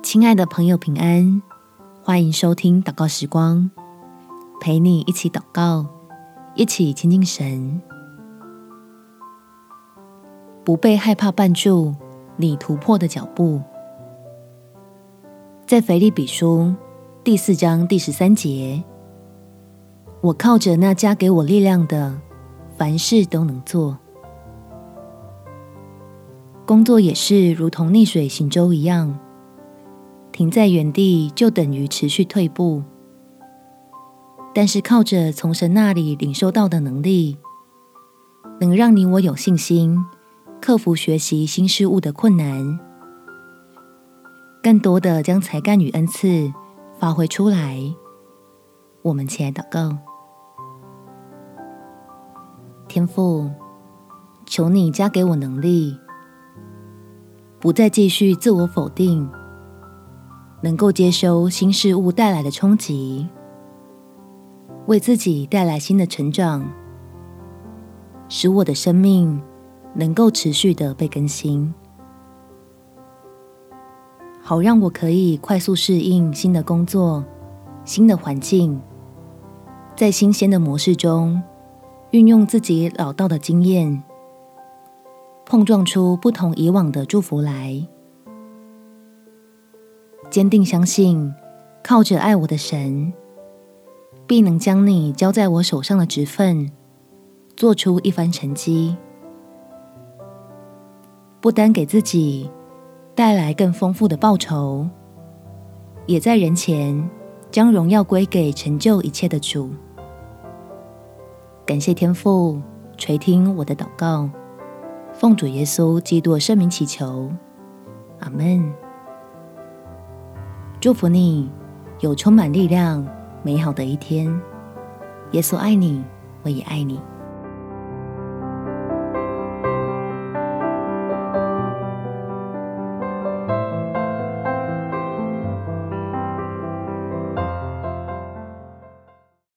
亲爱的朋友，平安！欢迎收听祷告时光，陪你一起祷告，一起亲近神，不被害怕绊住你突破的脚步。在腓立比书第四章第十三节，我靠着那加给我力量的，凡事都能做。工作也是如同逆水行舟一样。停在原地就等于持续退步，但是靠着从神那里领受到的能力，能让你我有信心克服学习新事物的困难，更多的将才干与恩赐发挥出来。我们起来祷告，天父，求你加给我能力，不再继续自我否定。能够接收新事物带来的冲击，为自己带来新的成长，使我的生命能够持续的被更新，好让我可以快速适应新的工作、新的环境，在新鲜的模式中运用自己老道的经验，碰撞出不同以往的祝福来。坚定相信，靠着爱我的神，必能将你交在我手上的职分，做出一番成绩，不单给自己带来更丰富的报酬，也在人前将荣耀归给成就一切的主。感谢天父垂听我的祷告，奉主耶稣基督的圣名祈求，阿门。祝福你有充满力量、美好的一天。耶稣爱你，我也爱你。